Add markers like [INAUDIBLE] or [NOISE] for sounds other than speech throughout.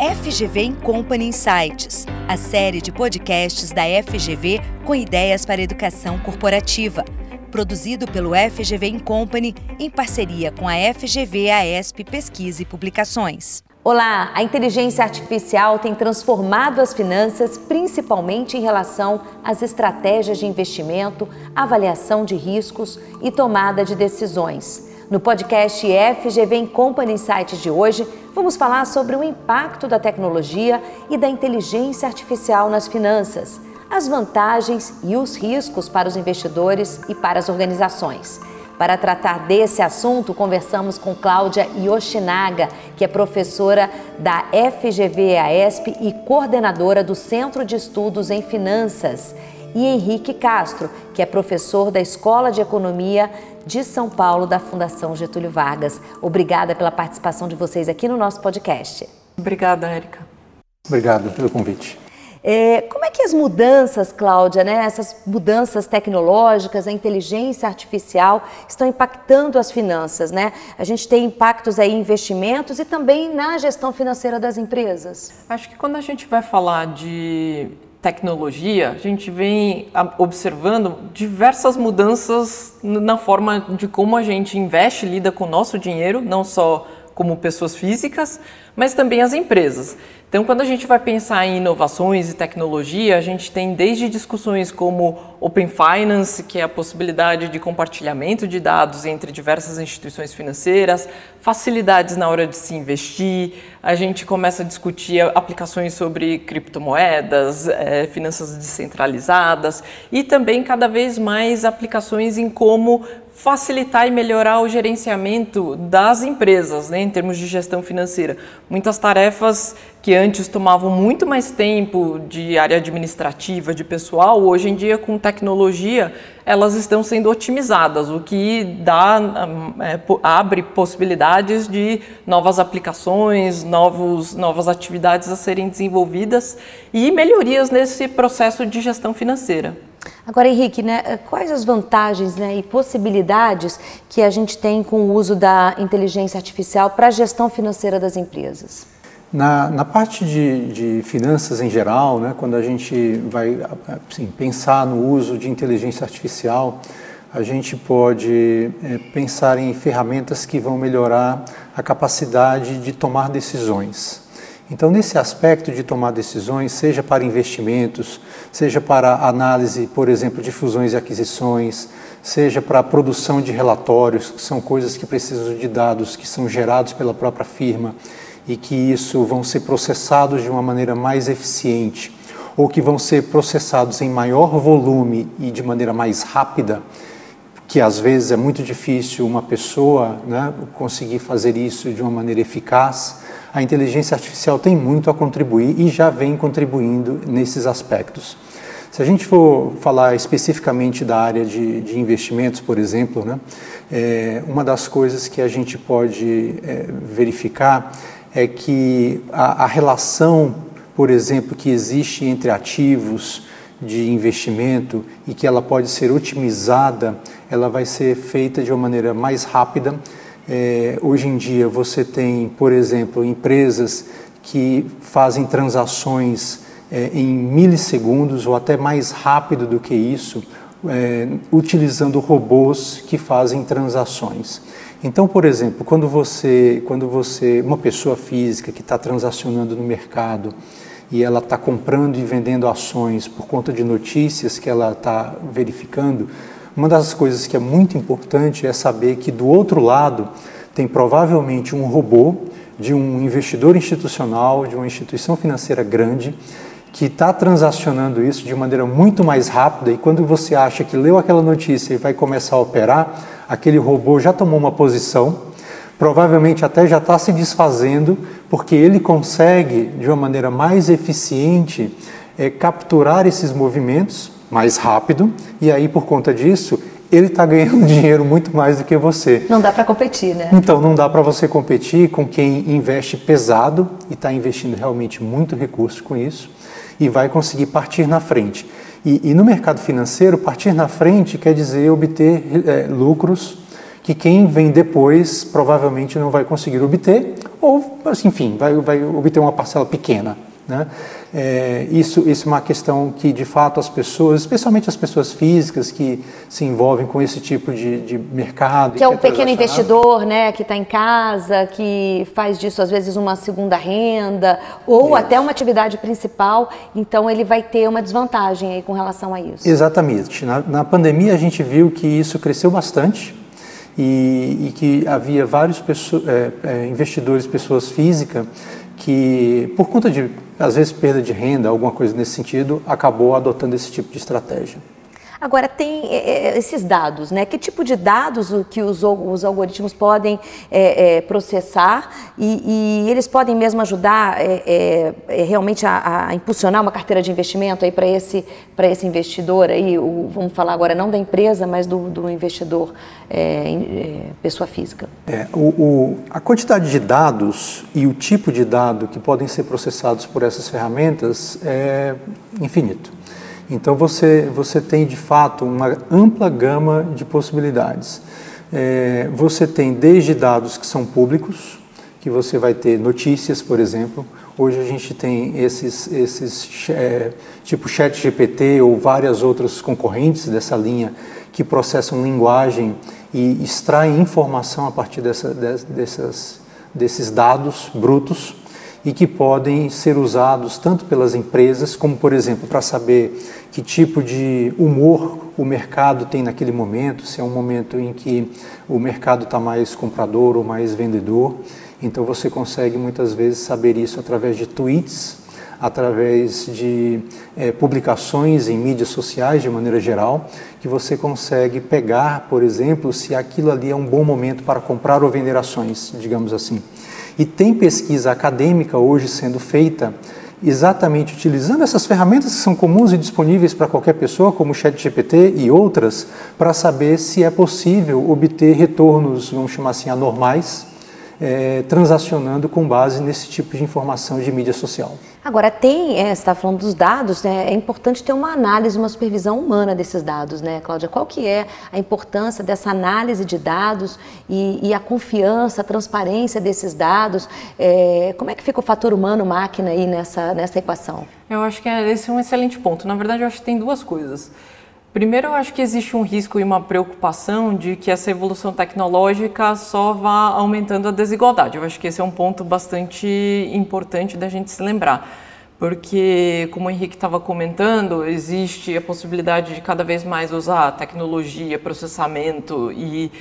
FGV Company Insights, a série de podcasts da FGV com ideias para educação corporativa. Produzido pelo FGV Company em parceria com a FGV AESP Pesquisa e Publicações. Olá, a inteligência artificial tem transformado as finanças, principalmente em relação às estratégias de investimento, avaliação de riscos e tomada de decisões. No podcast FGV Company Insights de hoje, vamos falar sobre o impacto da tecnologia e da inteligência artificial nas finanças, as vantagens e os riscos para os investidores e para as organizações. Para tratar desse assunto, conversamos com Cláudia Yoshinaga, que é professora da FGV-AESP e coordenadora do Centro de Estudos em Finanças, e Henrique Castro, que é professor da Escola de Economia de São Paulo da Fundação Getúlio Vargas. Obrigada pela participação de vocês aqui no nosso podcast. Obrigada, Érica. Obrigado pelo convite. É, como é que as mudanças, Cláudia, né, essas mudanças tecnológicas, a inteligência artificial estão impactando as finanças? Né? A gente tem impactos aí em investimentos e também na gestão financeira das empresas. Acho que quando a gente vai falar de tecnologia, a gente vem observando diversas mudanças na forma de como a gente investe, lida com o nosso dinheiro, não só como pessoas físicas, mas também as empresas. Então, quando a gente vai pensar em inovações e tecnologia, a gente tem desde discussões como Open Finance, que é a possibilidade de compartilhamento de dados entre diversas instituições financeiras, facilidades na hora de se investir, a gente começa a discutir aplicações sobre criptomoedas, é, finanças descentralizadas e também cada vez mais aplicações em como facilitar e melhorar o gerenciamento das empresas, né, em termos de gestão financeira. Muitas tarefas que antes tomavam muito mais tempo de área administrativa, de pessoal, hoje em dia com tecnologia elas estão sendo otimizadas, o que dá, é, abre possibilidades de novas aplicações, novos, novas atividades a serem desenvolvidas e melhorias nesse processo de gestão financeira. Agora, Henrique, né, quais as vantagens né, e possibilidades que a gente tem com o uso da inteligência artificial para a gestão financeira das empresas? Na, na parte de, de, finanças em geral, né, quando a gente vai assim, pensar no uso de inteligência artificial, a gente pode é, pensar em ferramentas que vão melhorar a capacidade de tomar decisões. Então, nesse aspecto de tomar decisões, seja para investimentos, seja para análise, por exemplo, de fusões e aquisições, seja para a produção de relatórios, que são coisas que precisam de dados que são gerados pela própria firma e que isso vão ser processados de uma maneira mais eficiente ou que vão ser processados em maior volume e de maneira mais rápida, que às vezes é muito difícil uma pessoa né, conseguir fazer isso de uma maneira eficaz, a inteligência artificial tem muito a contribuir e já vem contribuindo nesses aspectos. Se a gente for falar especificamente da área de, de investimentos, por exemplo, né, é, uma das coisas que a gente pode é, verificar é que a, a relação, por exemplo, que existe entre ativos de investimento e que ela pode ser otimizada, ela vai ser feita de uma maneira mais rápida. É, hoje em dia você tem, por exemplo, empresas que fazem transações é, em milissegundos ou até mais rápido do que isso, é, utilizando robôs que fazem transações. Então, por exemplo, quando você, quando você, uma pessoa física que está transacionando no mercado e ela está comprando e vendendo ações por conta de notícias que ela está verificando, uma das coisas que é muito importante é saber que do outro lado tem provavelmente um robô de um investidor institucional, de uma instituição financeira grande, que está transacionando isso de maneira muito mais rápida. E quando você acha que leu aquela notícia e vai começar a operar, aquele robô já tomou uma posição, provavelmente até já está se desfazendo, porque ele consegue, de uma maneira mais eficiente, é, capturar esses movimentos mais rápido e aí, por conta disso, ele está ganhando [LAUGHS] dinheiro muito mais do que você. Não dá para competir, né? Então, não dá para você competir com quem investe pesado e está investindo realmente muito recurso com isso e vai conseguir partir na frente. E, e no mercado financeiro, partir na frente quer dizer obter é, lucros que quem vem depois provavelmente não vai conseguir obter, ou, assim, enfim, vai, vai obter uma parcela pequena. Né? É, isso, isso é uma questão que, de fato, as pessoas, especialmente as pessoas físicas que se envolvem com esse tipo de, de mercado. Que é o pequeno investidor, né, que está em casa, que faz disso, às vezes, uma segunda renda, ou até uma atividade principal, então ele vai ter uma desvantagem aí com relação a isso. Exatamente. Na, na pandemia, a gente viu que isso cresceu bastante. E, e que havia vários é, é, investidores, pessoas físicas, que, por conta de, às vezes, perda de renda, alguma coisa nesse sentido, acabou adotando esse tipo de estratégia. Agora, tem é, é, esses dados, né? Que tipo de dados que os, os algoritmos podem é, é, processar e, e, eles podem mesmo ajudar é, é, realmente a, a, impulsionar uma carteira de investimento aí para esse, esse investidor aí, o, vamos falar agora não da empresa, mas do, do investidor pessoa física? O, o, a quantidade de dados e o tipo de dado que podem ser processados por essas ferramentas é infinito. Então você, você tem de fato uma ampla gama de possibilidades. É, você tem desde dados que são públicos, que você vai ter notícias, por exemplo. Hoje a gente tem esses, esses é, tipo chat GPT ou várias outras concorrentes dessa linha que processam linguagem e extraem informação a partir dessa, dessas, desses dados brutos e que podem ser usados tanto pelas empresas, como, por exemplo, para saber que tipo de humor o mercado tem naquele momento, se é um momento em que o mercado está mais comprador ou mais vendedor. Então você consegue muitas vezes saber isso através de tweets, através de é, publicações em mídias sociais de maneira geral, que você consegue pegar, por exemplo, se aquilo ali é um bom momento para comprar ou vender ações, digamos assim. E tem pesquisa acadêmica hoje sendo feita exatamente utilizando essas ferramentas que são comuns e disponíveis para qualquer pessoa, como o ChatGPT e outras, para saber se é possível obter retornos, vamos chamar assim, anormais, é, transacionando com base nesse tipo de informação de mídia social. Agora, tem, é, você está falando dos dados, né, é importante ter uma análise, uma supervisão humana desses dados, né, Cláudia? Qual que é a importância dessa análise de dados e, e a confiança, a transparência desses dados? É, como é que fica o fator humano-máquina aí nessa, nessa equação? Eu acho que é, esse é um excelente ponto. Na verdade, eu acho que tem duas coisas. Primeiro, eu acho que existe um risco e uma preocupação de que essa evolução tecnológica só vá aumentando a desigualdade. Eu acho que esse é um ponto bastante importante da gente se lembrar, porque, como o Henrique estava comentando, existe a possibilidade de cada vez mais usar tecnologia, processamento e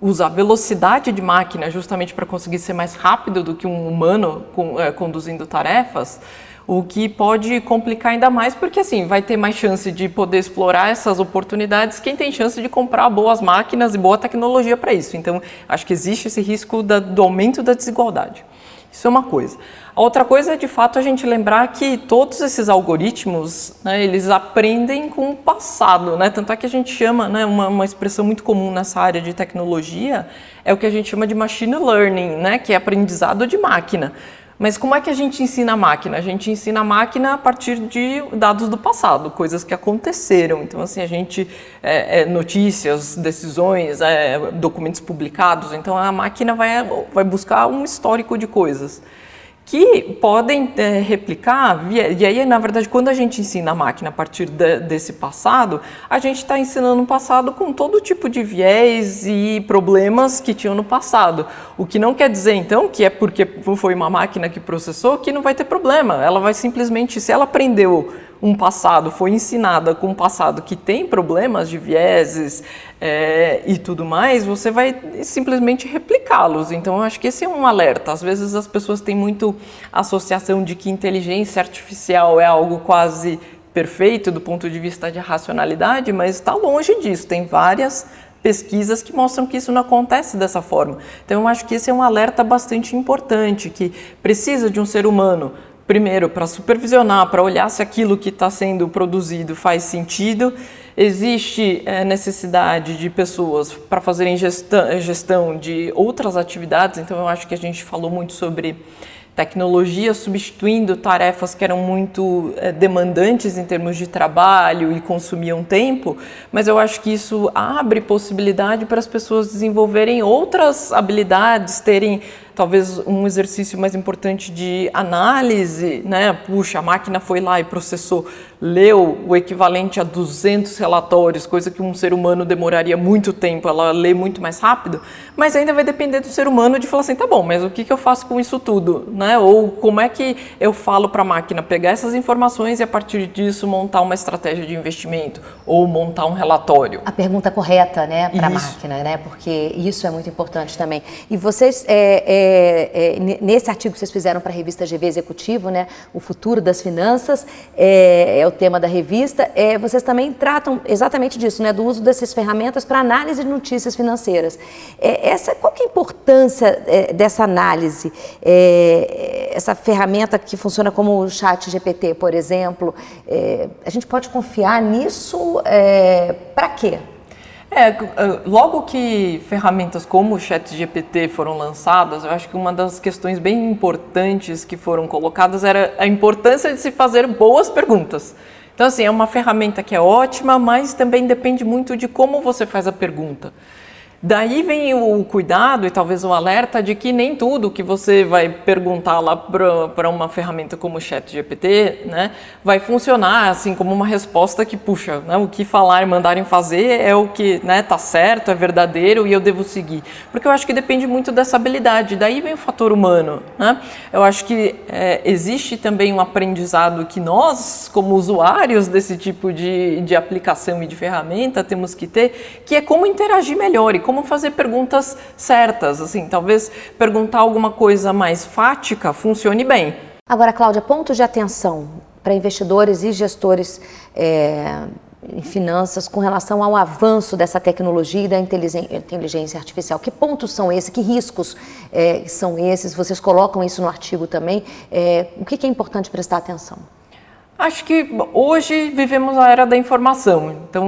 usar velocidade de máquina justamente para conseguir ser mais rápido do que um humano eh, conduzindo tarefas o que pode complicar ainda mais, porque assim, vai ter mais chance de poder explorar essas oportunidades quem tem chance de comprar boas máquinas e boa tecnologia para isso. Então, acho que existe esse risco da, do aumento da desigualdade. Isso é uma coisa. A outra coisa é, de fato, a gente lembrar que todos esses algoritmos, né, eles aprendem com o passado, né? Tanto é que a gente chama, né, uma, uma expressão muito comum nessa área de tecnologia, é o que a gente chama de machine learning, né, que é aprendizado de máquina. Mas como é que a gente ensina a máquina? A gente ensina a máquina a partir de dados do passado, coisas que aconteceram. Então, assim, a gente, é, é, notícias, decisões, é, documentos publicados. Então, a máquina vai, vai buscar um histórico de coisas que podem é, replicar, e aí, na verdade, quando a gente ensina a máquina a partir de, desse passado, a gente está ensinando o passado com todo tipo de viés e problemas que tinham no passado. O que não quer dizer, então, que é porque foi uma máquina que processou que não vai ter problema. Ela vai simplesmente, se ela aprendeu um passado, foi ensinada com um passado que tem problemas de vieses é, e tudo mais, você vai simplesmente replicá-los. Então, eu acho que esse é um alerta. Às vezes as pessoas têm muito associação de que inteligência artificial é algo quase perfeito do ponto de vista de racionalidade, mas está longe disso. Tem várias pesquisas que mostram que isso não acontece dessa forma. Então, eu acho que esse é um alerta bastante importante, que precisa de um ser humano primeiro, para supervisionar, para olhar se aquilo que está sendo produzido faz sentido. Existe é, necessidade de pessoas para fazerem gestão, gestão de outras atividades, então eu acho que a gente falou muito sobre tecnologia substituindo tarefas que eram muito é, demandantes em termos de trabalho e consumiam tempo, mas eu acho que isso abre possibilidade para as pessoas desenvolverem outras habilidades, terem talvez um exercício mais importante de análise, né? Puxa, a máquina foi lá e processou, leu o equivalente a 200 relatórios, coisa que um ser humano demoraria muito tempo, ela lê muito mais rápido, mas ainda vai depender do ser humano de falar assim, tá bom, mas o que, que eu faço com isso tudo, né? Ou como é que eu falo para a máquina pegar essas informações e a partir disso montar uma estratégia de investimento ou montar um relatório? A pergunta correta, né, para a máquina, né? Porque isso é muito importante também. E vocês é, é é, é, nesse artigo que vocês fizeram para a revista GV Executivo, né, o futuro das finanças é, é o tema da revista, é, vocês também tratam exatamente disso, né, do uso dessas ferramentas para análise de notícias financeiras. É, essa, qual que é a importância dessa análise? essa ferramenta que funciona como o chat GPT, por exemplo, a gente pode confiar nisso para quê? É, eh, logo que ferramentas como o ChatGPT foram lançadas, eu acho que uma das questões bem importantes que foram colocadas era a importância de se fazer boas perguntas. Então, assim, é uma ferramenta que é ótima, mas também depende muito de como você faz a pergunta. Daí vem o cuidado e talvez o alerta de que nem tudo que você vai perguntar lá para uma ferramenta como o ChatGPT né, vai funcionar assim como uma resposta que, puxa, né, o que falar e mandarem fazer é o que né, tá certo, é verdadeiro e eu devo seguir. Porque eu acho que depende muito dessa habilidade. Daí vem o fator humano. Né? Eu acho que é, existe também um aprendizado que nós, como usuários desse tipo de, de aplicação e de ferramenta, temos que ter, que é como interagir melhor e como como fazer perguntas certas, assim, talvez perguntar alguma coisa mais fática funcione bem. Agora, Cláudia, pontos de atenção para investidores e gestores é, em finanças com relação ao avanço dessa tecnologia e da inteligência artificial. Que pontos são esses? Que riscos é, são esses? Vocês colocam isso no artigo também. É, o que é importante prestar atenção? Acho que hoje vivemos a era da informação, então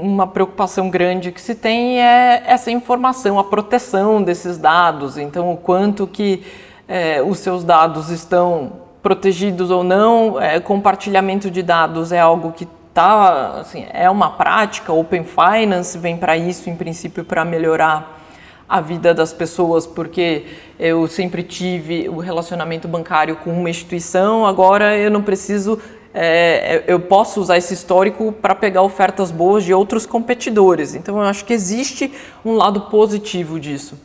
uma preocupação grande que se tem é essa informação, a proteção desses dados, então o quanto que é, os seus dados estão protegidos ou não, é, compartilhamento de dados é algo que tá, assim, é uma prática, Open Finance vem para isso, em princípio, para melhorar a vida das pessoas, porque eu sempre tive o relacionamento bancário com uma instituição, agora eu não preciso é, eu posso usar esse histórico para pegar ofertas boas de outros competidores. Então, eu acho que existe um lado positivo disso.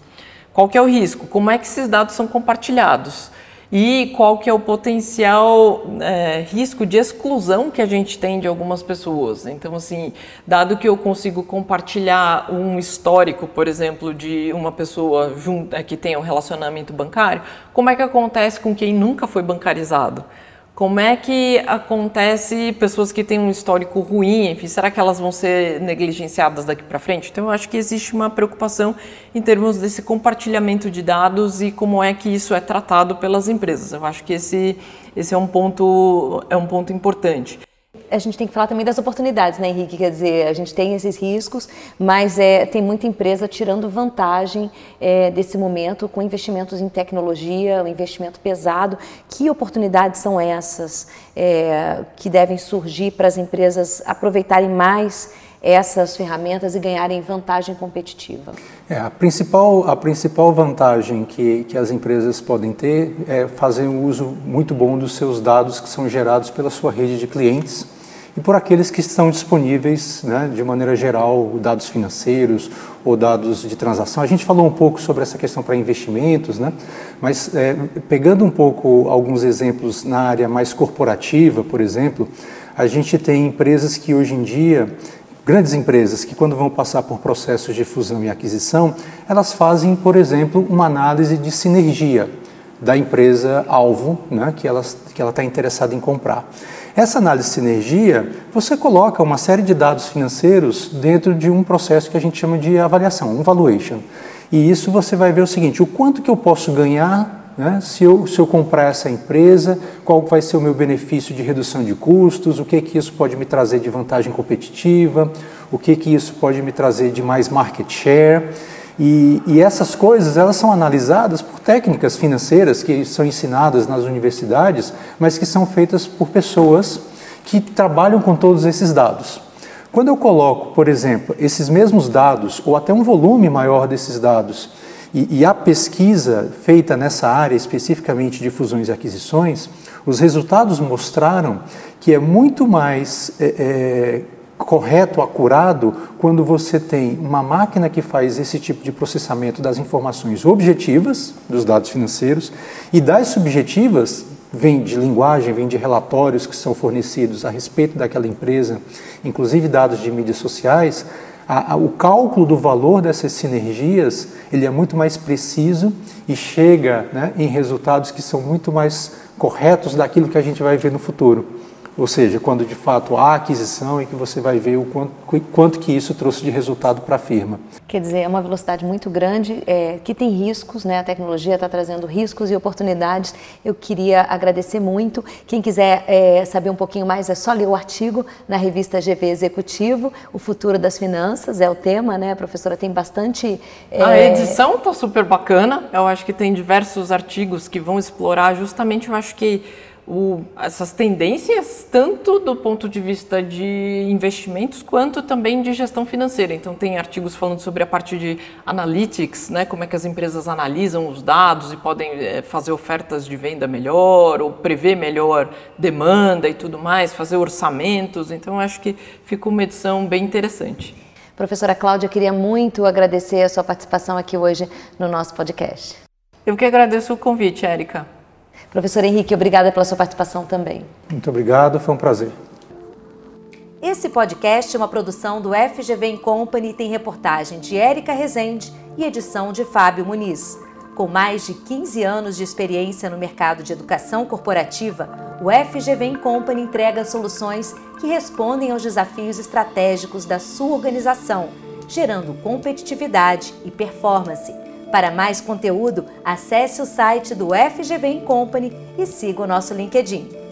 Qual que é o risco? Como é que esses dados são compartilhados? E qual que é o potencial é, risco de exclusão que a gente tem de algumas pessoas? Então, assim, dado que eu consigo compartilhar um histórico, por exemplo, de uma pessoa junto, é, que tem um relacionamento bancário, como é que acontece com quem nunca foi bancarizado? Como é que acontece pessoas que têm um histórico ruim, enfim, será que elas vão ser negligenciadas daqui para frente? Então eu acho que existe uma preocupação em termos desse compartilhamento de dados e como é que isso é tratado pelas empresas. Eu acho que esse, esse é um ponto é um ponto importante a gente tem que falar também das oportunidades, né, Henrique? Quer dizer, a gente tem esses riscos, mas é, tem muita empresa tirando vantagem é, desse momento com investimentos em tecnologia, um investimento pesado. Que oportunidades são essas é, que devem surgir para as empresas aproveitarem mais essas ferramentas e ganharem vantagem competitiva? É, a, principal, a principal vantagem que, que as empresas podem ter é fazer um uso muito bom dos seus dados que são gerados pela sua rede de clientes e por aqueles que estão disponíveis, né, de maneira geral, dados financeiros ou dados de transação. A gente falou um pouco sobre essa questão para investimentos, né, mas é, pegando um pouco alguns exemplos na área mais corporativa, por exemplo, a gente tem empresas que hoje em dia grandes empresas que, quando vão passar por processos de fusão e aquisição, elas fazem, por exemplo, uma análise de sinergia da empresa alvo, né, que ela que ela está interessada em comprar. Essa análise de sinergia, você coloca uma série de dados financeiros dentro de um processo que a gente chama de avaliação, um valuation. E isso você vai ver o seguinte: o quanto que eu posso ganhar né, se, eu, se eu comprar essa empresa, qual vai ser o meu benefício de redução de custos, o que que isso pode me trazer de vantagem competitiva, o que que isso pode me trazer de mais market share. E, e, essas coisas elas são analisadas por técnicas financeiras que são ensinadas nas universidades, mas que são feitas por pessoas que trabalham com todos esses dados. Quando eu coloco, por exemplo, esses mesmos dados ou até um volume maior desses dados e, e a pesquisa feita nessa área especificamente de fusões e aquisições, os resultados mostraram que é muito mais é, é, correto, acurado, quando você tem uma máquina que faz esse tipo de processamento das informações objetivas dos dados financeiros e das subjetivas vem de linguagem, vem de relatórios que são fornecidos a respeito daquela empresa, inclusive dados de mídias sociais, a, a, o cálculo do valor dessas sinergias ele é muito mais preciso e chega né, em resultados que são muito mais corretos daquilo que a gente vai ver no futuro. Ou seja, quando de fato há aquisição e que você vai ver o quanto, quanto que isso trouxe de resultado para a firma. Quer dizer, é uma velocidade muito grande é, que tem riscos, né? A tecnologia está trazendo riscos e oportunidades. Eu queria agradecer muito. Quem quiser é, saber um pouquinho mais é só ler o artigo na revista GV Executivo. O futuro das finanças é o tema, né? A professora tem bastante. É... A edição está super bacana. Eu acho que tem diversos artigos que vão explorar justamente. Eu acho que o, essas tendências, tanto do ponto de vista de investimentos, quanto também de gestão financeira. Então, tem artigos falando sobre a parte de analytics, né, como é que as empresas analisam os dados e podem é, fazer ofertas de venda melhor, ou prever melhor demanda e tudo mais, fazer orçamentos. Então, acho que ficou uma edição bem interessante. Professora Cláudia, queria muito agradecer a sua participação aqui hoje no nosso podcast. Eu que agradeço o convite, Érica. Professor Henrique, obrigada pela sua participação também. Muito obrigado, foi um prazer. Esse podcast é uma produção do FGV Company e tem reportagem de Érica Rezende e edição de Fábio Muniz. Com mais de 15 anos de experiência no mercado de educação corporativa, o FGV Company entrega soluções que respondem aos desafios estratégicos da sua organização, gerando competitividade e performance para mais conteúdo, acesse o site do FGV Company e siga o nosso LinkedIn.